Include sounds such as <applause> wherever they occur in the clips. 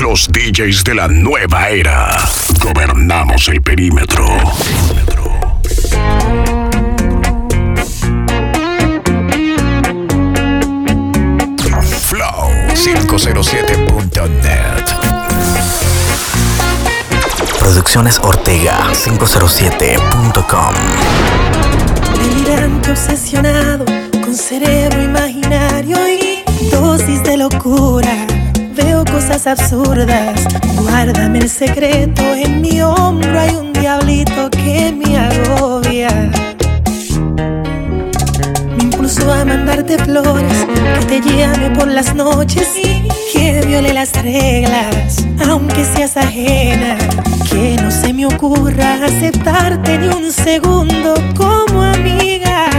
Los DJs de la nueva era. Gobernamos el perímetro. Flow 507.net. Producciones Ortega 507.com. Delirante obsesionado con cerebro imaginario y dosis de locura. Cosas absurdas. Guárdame el secreto. En mi hombro hay un diablito que me agobia. Me impulsó a mandarte flores, que te llame por las noches y que viole las reglas, aunque seas ajena. Que no se me ocurra aceptarte ni un segundo como amiga.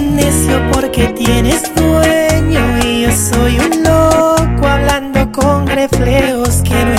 Necio porque tienes dueño soy un loco hablando con reflejos que no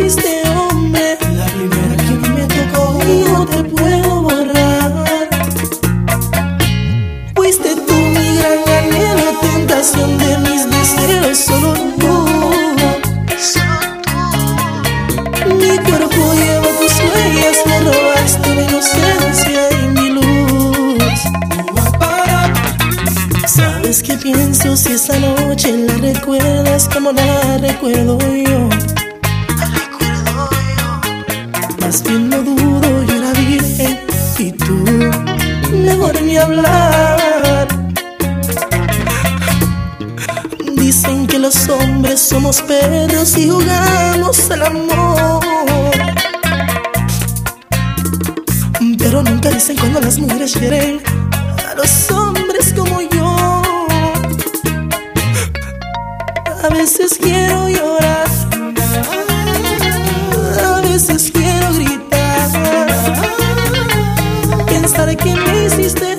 hiciste hombre, la primera que me tocó. Y no te puedo borrar. Fuiste tú mi gran anhelo, tentación de mis deseos, solo tú. Mi cuerpo lleva tus huellas, me robaste mi inocencia y mi luz. ¿Sabes qué pienso si esa noche la recuerdas como la recuerdo Pensar que me hiciste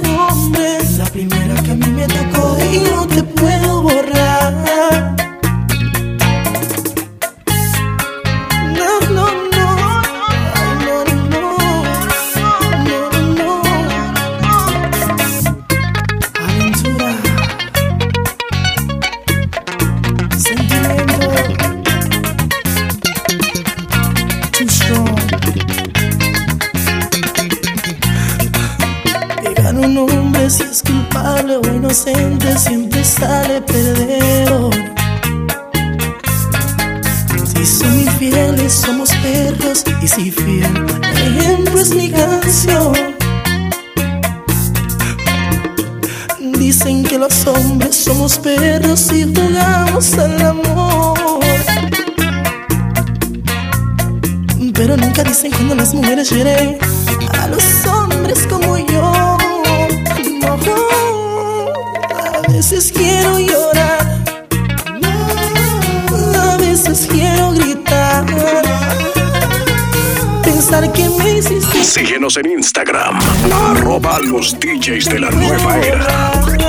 veces quiero llorar, a veces quiero gritar. Pensar que me hiciste Síguenos en Instagram. Arroba los DJs de la nueva era.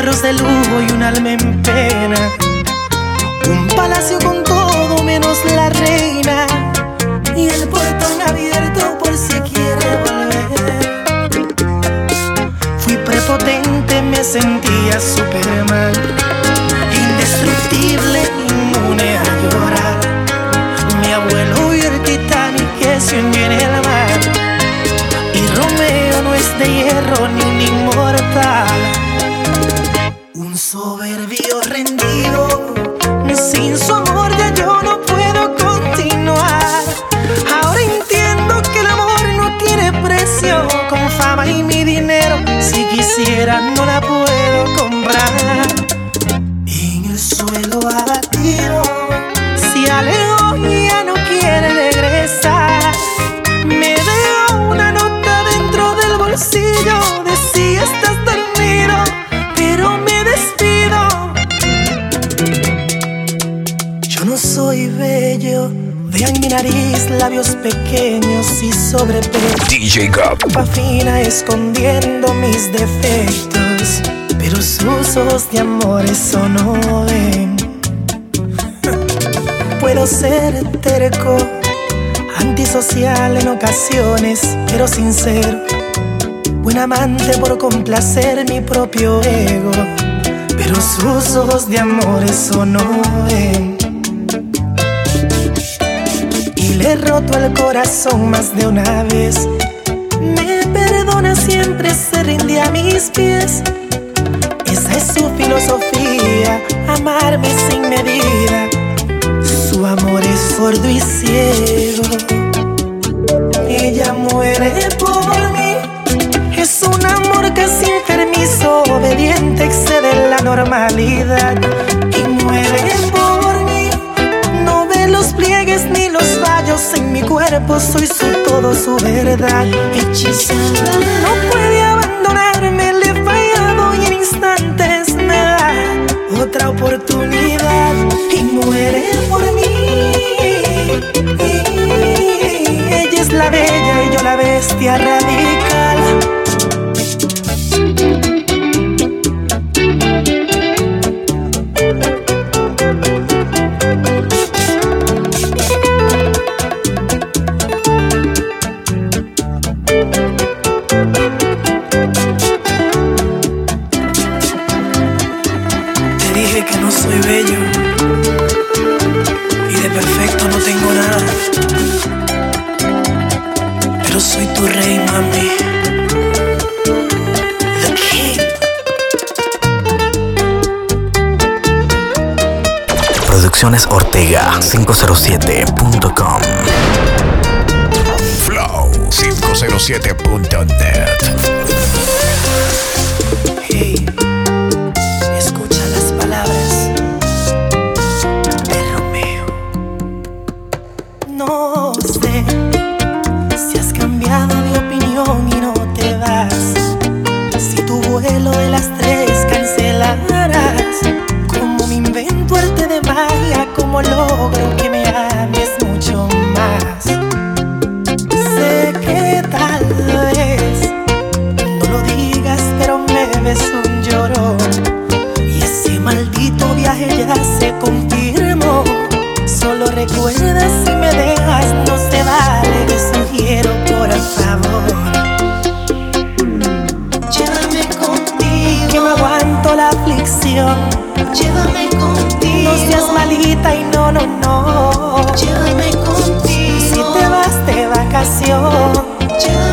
Carros de lujo y un alma en pena. Un palacio con todo menos la reina. Y el portón abierto por si quiere volver. Fui prepotente, me sentía Superman. Indestructible, inmune no la puedo comprar. En el suelo abatido, si y ya no quiere regresar. Me dejo una nota dentro del bolsillo de si estás dormido, pero me despido. Yo no soy bello, vean mi nariz, labios pequeños y sobrepeso. Ropa fina escondiendo mis defectos, pero sus ojos de amor eso no ven. <laughs> Puedo ser terco, antisocial en ocasiones, pero sincero. Buen amante por complacer mi propio ego, pero sus ojos de amor eso no ven. Le he roto el corazón más de una vez. Siempre, se rinde a mis pies. Esa es su filosofía, amarme sin medida. Su amor es sordo y ciego. Ella muere por mí. Es un amor casi enfermizo, obediente, excede la normalidad. Cuerpo, soy su todo, su verdad. Hechizada, no puede abandonarme, le he fallado y en instantes me da otra oportunidad y muere por mí. Ella es la bella y yo la bestia radical. Producciones Ortega 507.com. Flow 507.net. solita y no, no, no. Llévame contigo. Si te vas de vacación. Llévame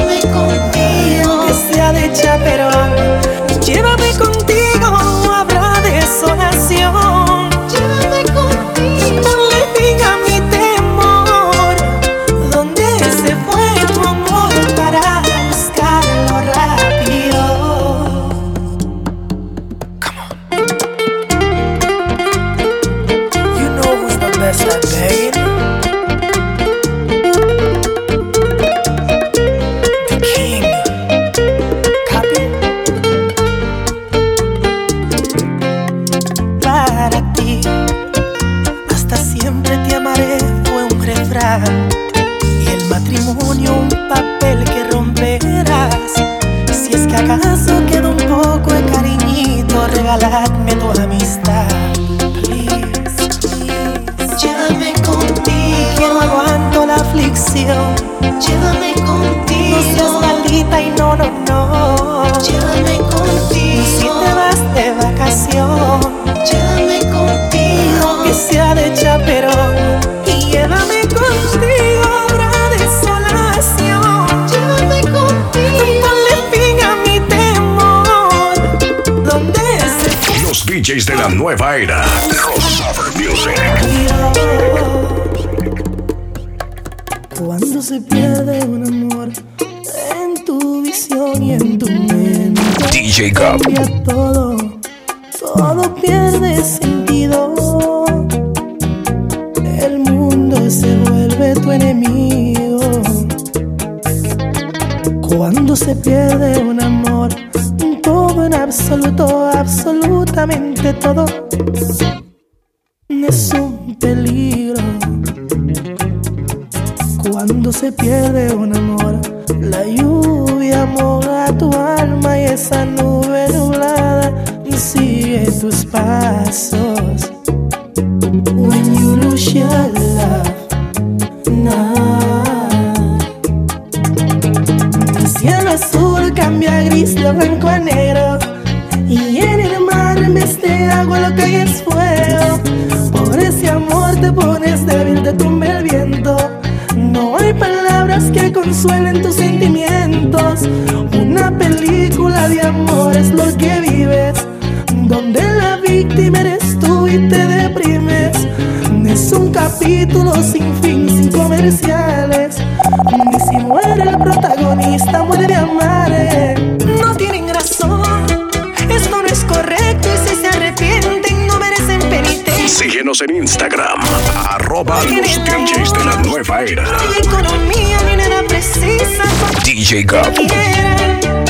nueva era. Crossover Music. Cuando se pierde un amor en tu visión y en tu mente. DJ Cup. todo Consuelen tus sentimientos. Una película de amor es lo que vives, donde la víctima eres tú y te deprimes. Es un capítulo sin fin, sin comerciales. Ni si muere el protagonista, muere de amar. No tienen razón, esto no es correcto y si se arrepienten no merecen penitencia. Síguenos en Instagram, arroba los DJs de la nueva era. Ni economía, ni DJ Gabo.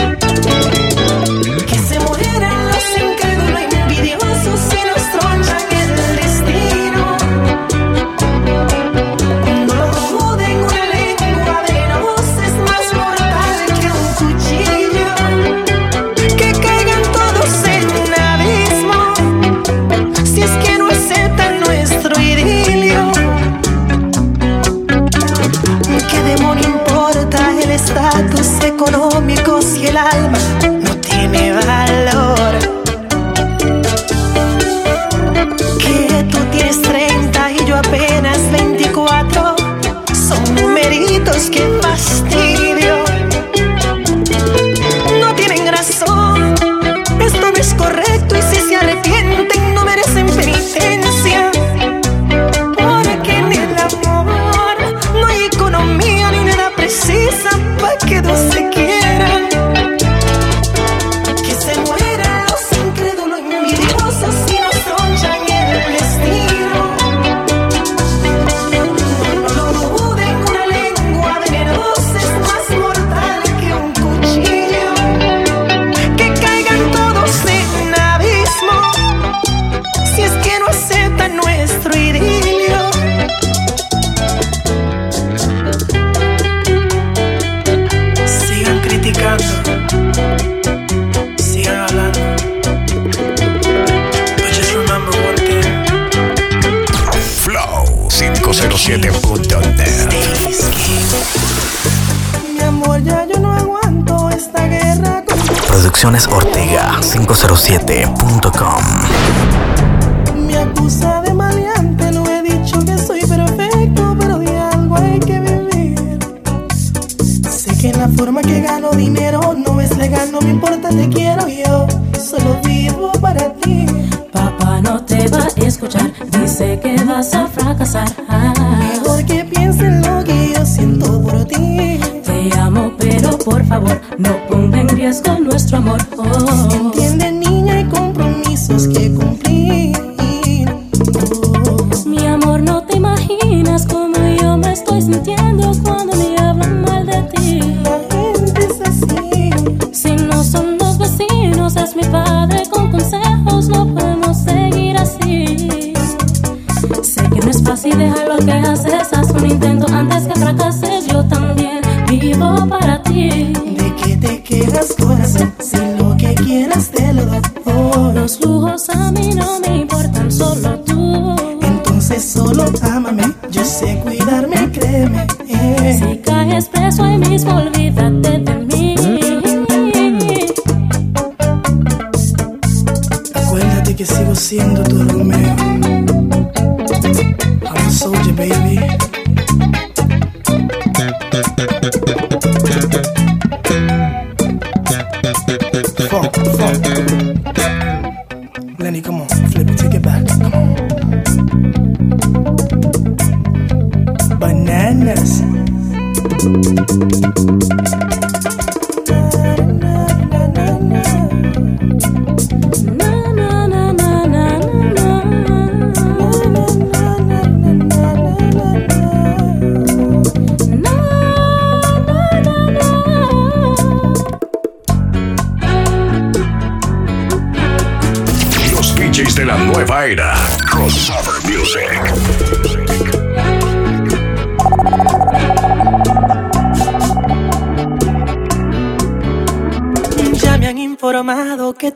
Producciones Ortega 507.com. Me acusa de maleante, no he dicho que soy perfecto, pero de algo hay que vivir. Sé que la forma que gano dinero no es legal, no me importa, te quiero.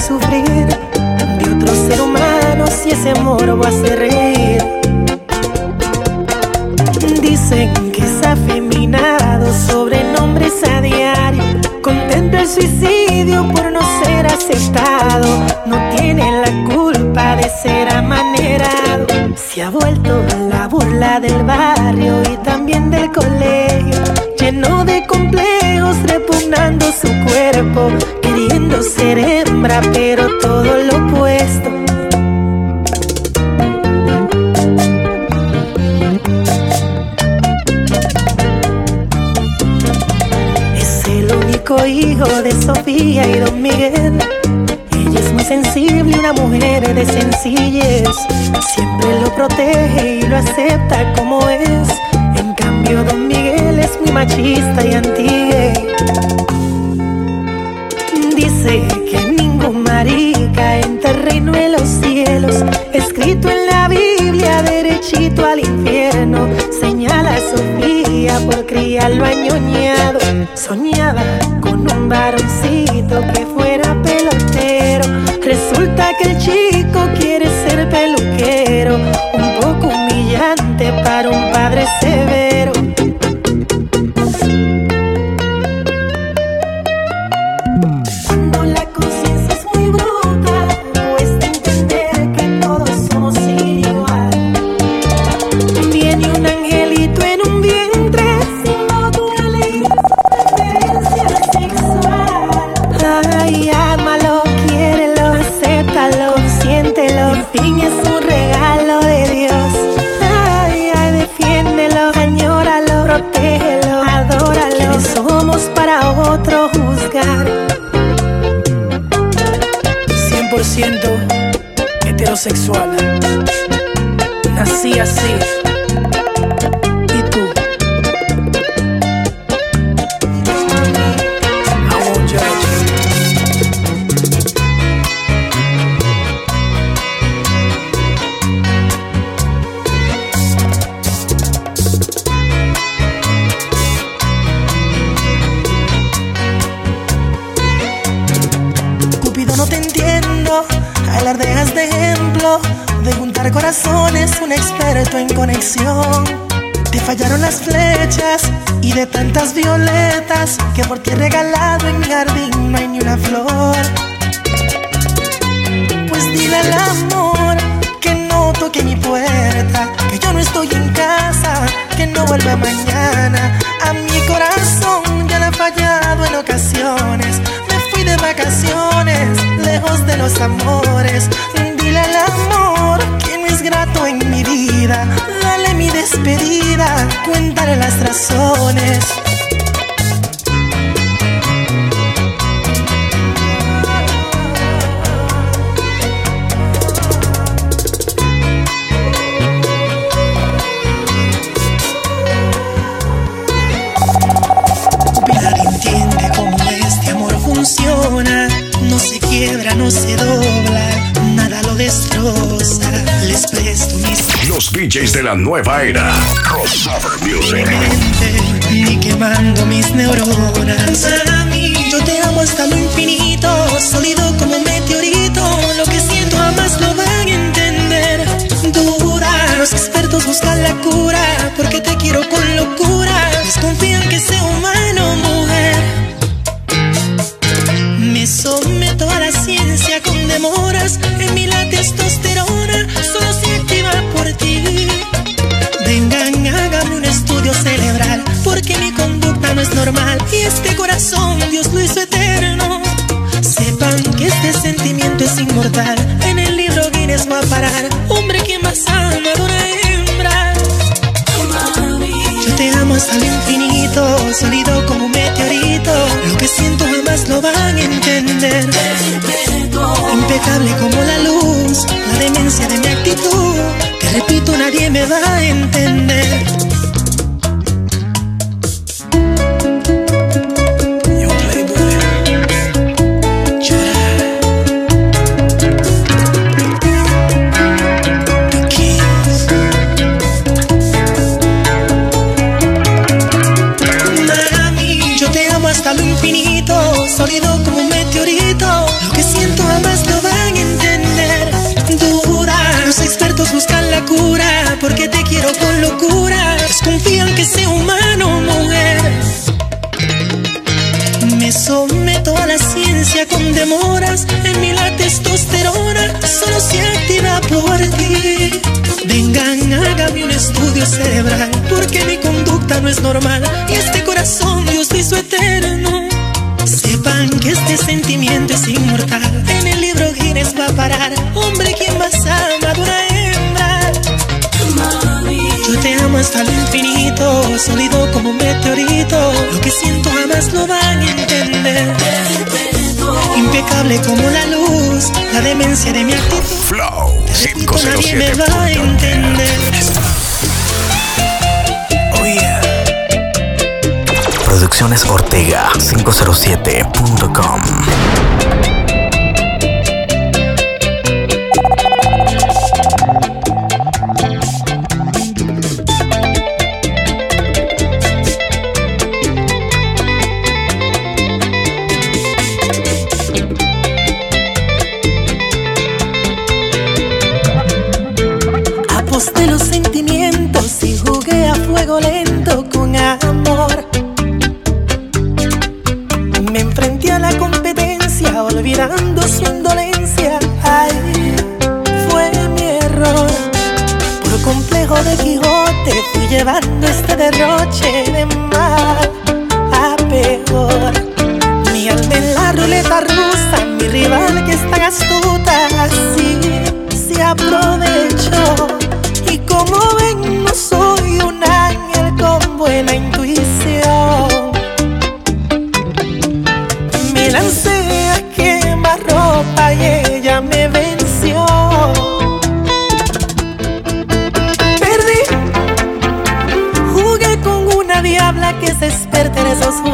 sufrir de otro ser humano si ese amor va a una mujer de sencillez. Siempre lo protege y lo acepta como es. En cambio, Don Miguel es muy machista y antigue. Dice que ningún marica en terreno en los cielos, escrito en la Biblia, derechito al infierno, señala a Sofía por criarlo añoñado. Soñaba con un varoncito que fuera que el chico quiere ser peluquero. Un poco humillante para un padre severo. Heterosexual. Nací así. Un experto en conexión. Te fallaron las flechas y de tantas violetas que por ti he regalado en mi jardín no hay ni una flor. Pues dile al amor que no toque mi puerta, que yo no estoy en casa, que no vuelva mañana. A mi corazón ya le ha fallado en ocasiones. Me fui de vacaciones, lejos de los amores. Dile al amor que no es grato en mi vida. Dale mi despedida, cuéntale las razones. DJs de la nueva era. Crossover Music. ni quemando mis neuronas. Yo te amo hasta lo infinito, sólido como un meteorito. Lo que siento jamás lo van a entender. Dura, los expertos buscan la cura, infinito, sólido como un meteorito. Lo que siento jamás lo van a entender. Impecable como la luz, la demencia de mi que sea humano, mujer. Me someto a la ciencia con demoras. En mí la testosterona solo se activa por ti. Vengan, hágame un estudio cerebral, porque mi conducta no es normal. Y este corazón Dios hizo eterno. Sepan que este sentimiento es inmortal. En el lo van a entender. Impecable como la luz, la demencia de mi actitud. Flow Repito, nadie me va a 507.net. entender. Oh yeah. Producciones Ortega 507.com. llevando este derroche de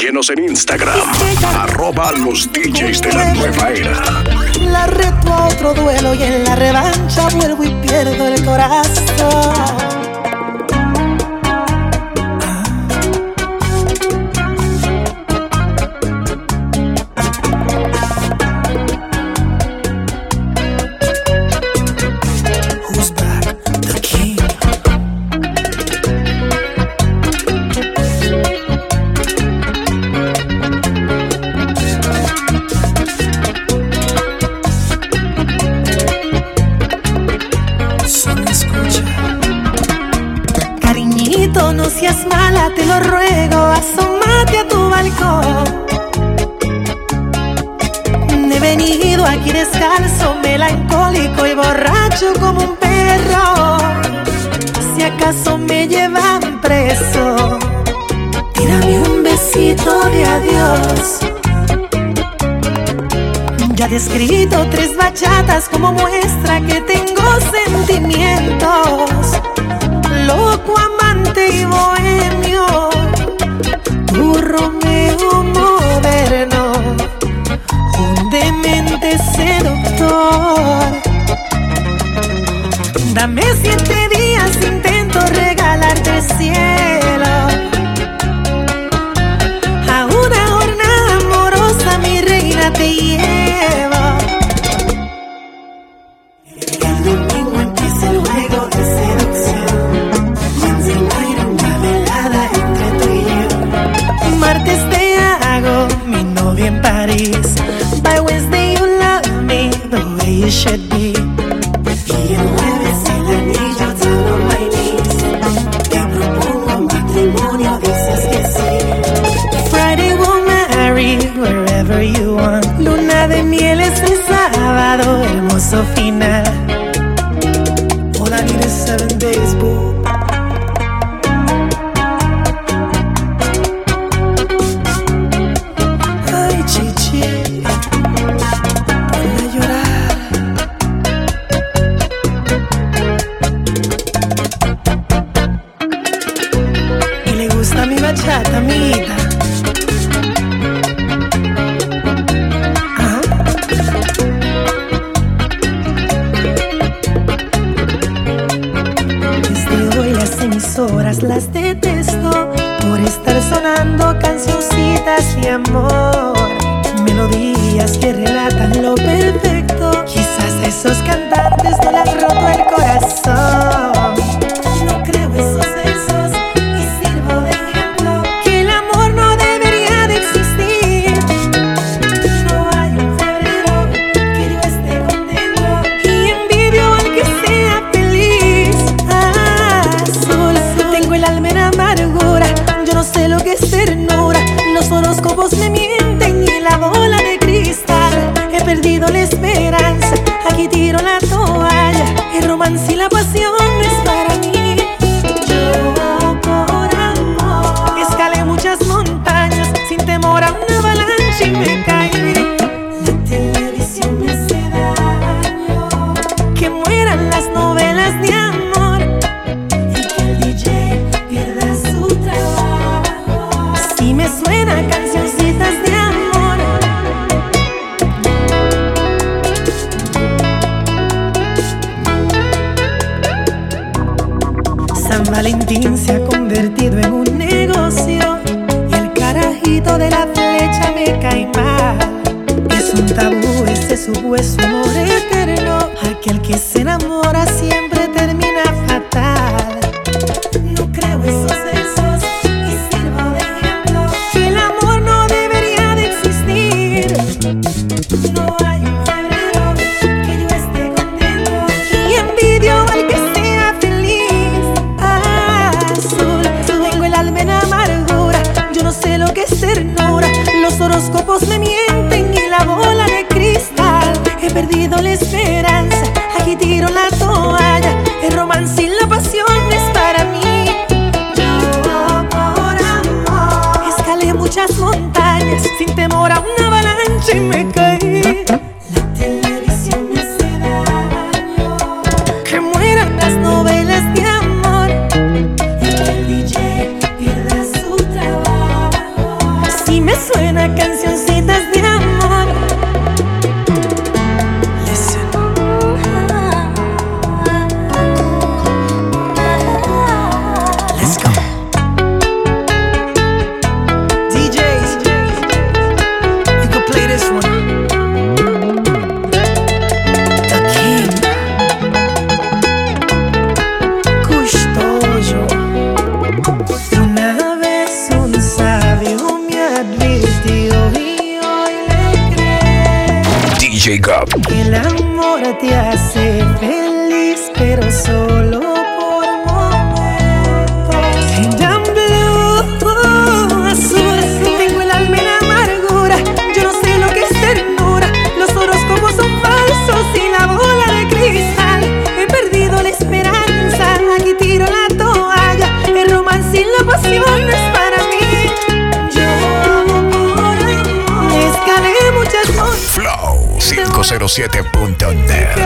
Síguenos en Instagram, arroba los DJs de la nueva era. La reto a otro duelo y en la revancha vuelvo y pierdo el corazón. escribito tres bachatas como muestra que tengo sentimientos. Loco, amante y bohemio, tu Romeo moderno, un demente seductor. Dame siete días, intento regalarte cien. bola de cristal, he perdido la esperanza, aquí tiro la El amor te hace feliz, pero solo por momentos. En blue, azul, tengo el alma en amargura. Yo no sé lo que es ternura. Los horóscopos son falsos y la bola de cristal. He perdido la esperanza. Aquí tiro la toalla. El romance y la pasión. 507.net.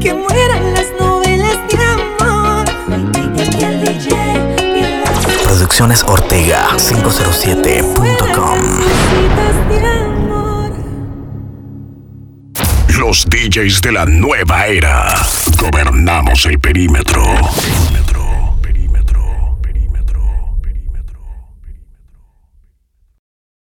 Que mueran las novelas de amor. Producciones Ortega 507.com. Los DJs de la nueva era. Gobernamos el perímetro.